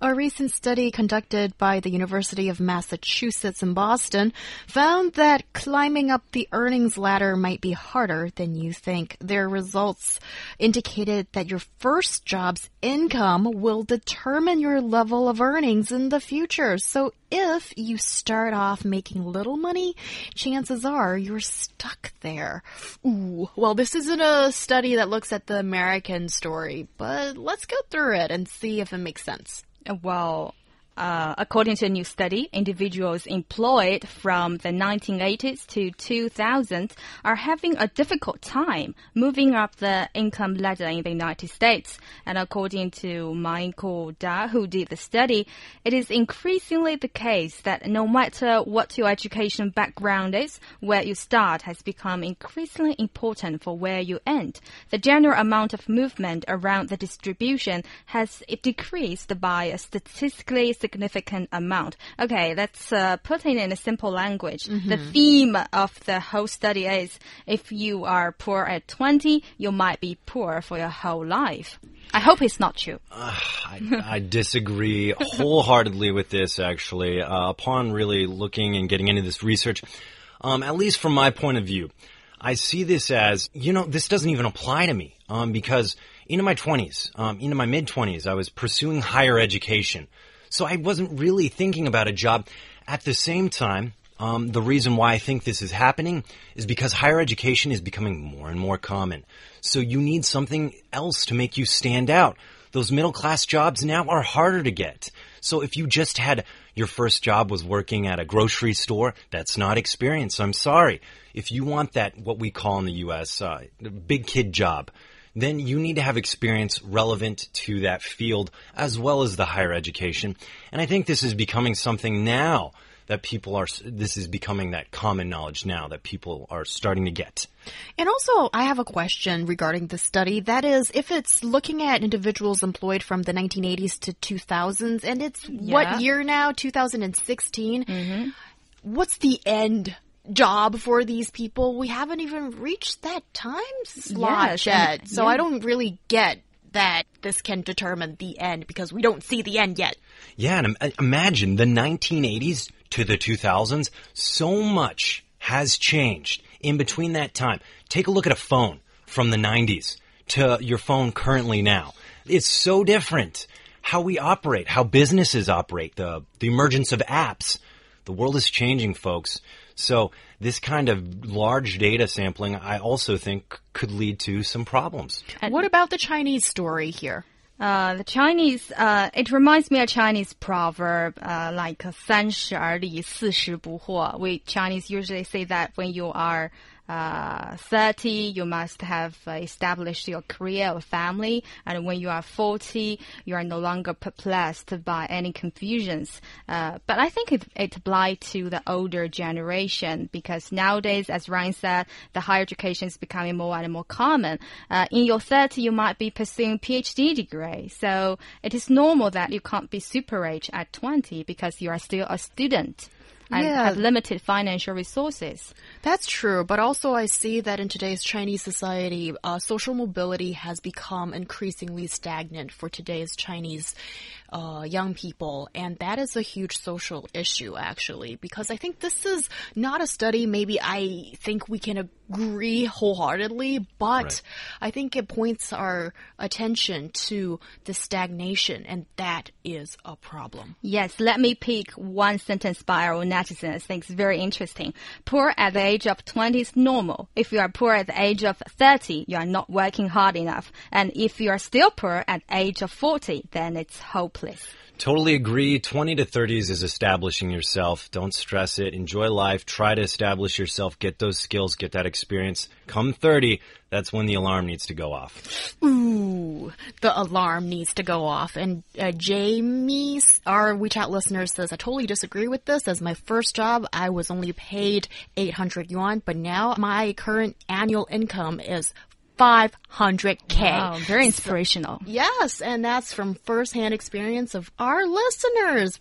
A recent study conducted by the University of Massachusetts in Boston found that climbing up the earnings ladder might be harder than you think. Their results indicated that your first job's income will determine your level of earnings in the future. So if you start off making little money, chances are you're stuck there. Ooh, well, this isn't a study that looks at the American story, but let's go through it and see if it makes sense. Well, uh, according to a new study, individuals employed from the 1980s to 2000 are having a difficult time moving up the income ladder in the United States. And according to Michael Da, who did the study, it is increasingly the case that no matter what your education background is, where you start has become increasingly important for where you end. The general amount of movement around the distribution has decreased by a statistically significant amount. Okay, let's uh, put it in a simple language. The theme of the whole study is if you are poor at 20, you might be poor for your whole life. I hope it's not true. I, I disagree wholeheartedly with this, actually. Uh, upon really looking and getting into this research, um, at least from my point of view, I see this as, you know, this doesn't even apply to me um, because into my 20s, um, into my mid 20s, I was pursuing higher education. So I wasn't really thinking about a job. At the same time, um, the reason why I think this is happening is because higher education is becoming more and more common. So you need something else to make you stand out. Those middle class jobs now are harder to get. So if you just had your first job was working at a grocery store, that's not experience. I'm sorry. If you want that, what we call in the U.S., uh, big kid job, then you need to have experience relevant to that field as well as the higher education. And I think this is becoming something now that people are, this is becoming that common knowledge now that people are starting to get. And also, I have a question regarding the study. That is, if it's looking at individuals employed from the 1980s to 2000s, and it's Yeah. what year now? 2016. Mm-hmm. What's the end job for these people? We haven't even reached that time slot Yes, yet. and- so yeah. I don't really get that this can determine the end because we don't see the end yet. Yeah, and uh, imagine the 1980s to the 2000s. So much has changed in between that time. Take a look at a phone from the 90s to your phone currently now. It's so different. How we operate, how businesses operate, the, the emergence of apps. The world is changing, folks. So this kind of large data sampling, I also think could lead to some problems. what about the Chinese story here? Uh, the Chinese, uh, it reminds me of Chinese proverb, uh, like 三十而立，四十不惑. We Chinese usually say that when you are uh, 30, you must have established your career or family. And when you are 40, you are no longer perplexed by any confusions. Uh, but I think it, it applies to the older generation because nowadays, as Ryan said, the higher education is becoming more and more common. Uh, in your 30, you might be pursuing PhD degree. So it is normal that you can't be super rich at 20 because you are still a student and Yeah. have limited financial resources. That's true, but also I see that in today's Chinese society, uh, social mobility has become increasingly stagnant for today's Chinese uh, young people, and that is a huge social issue, actually, because I think this is not a study. Maybe I think we can agree wholeheartedly, but Right. I think it points our attention to the stagnation, and that is a problem. Yes, let me pick one sentence by our netizens. I think it's very interesting. Poor at the age of 20 is normal. If you are poor at the age of 30, you are not working hard enough. And if you are still poor at the age of 40, then it's hopeless. Please. Totally agree. 20 to 30s is establishing yourself. Don't stress it. Enjoy life. Try to establish yourself. Get those skills. Get that experience. Come 30, that's when the alarm needs to go off. Ooh, the alarm needs to go off. And uh, Jamie, our WeChat listener, says, I totally disagree with this. As my first job, I was only paid 800 yuan, but now my current annual income is 500k. Wow, very inspirational. Yes, and that's from firsthand experience of our listeners.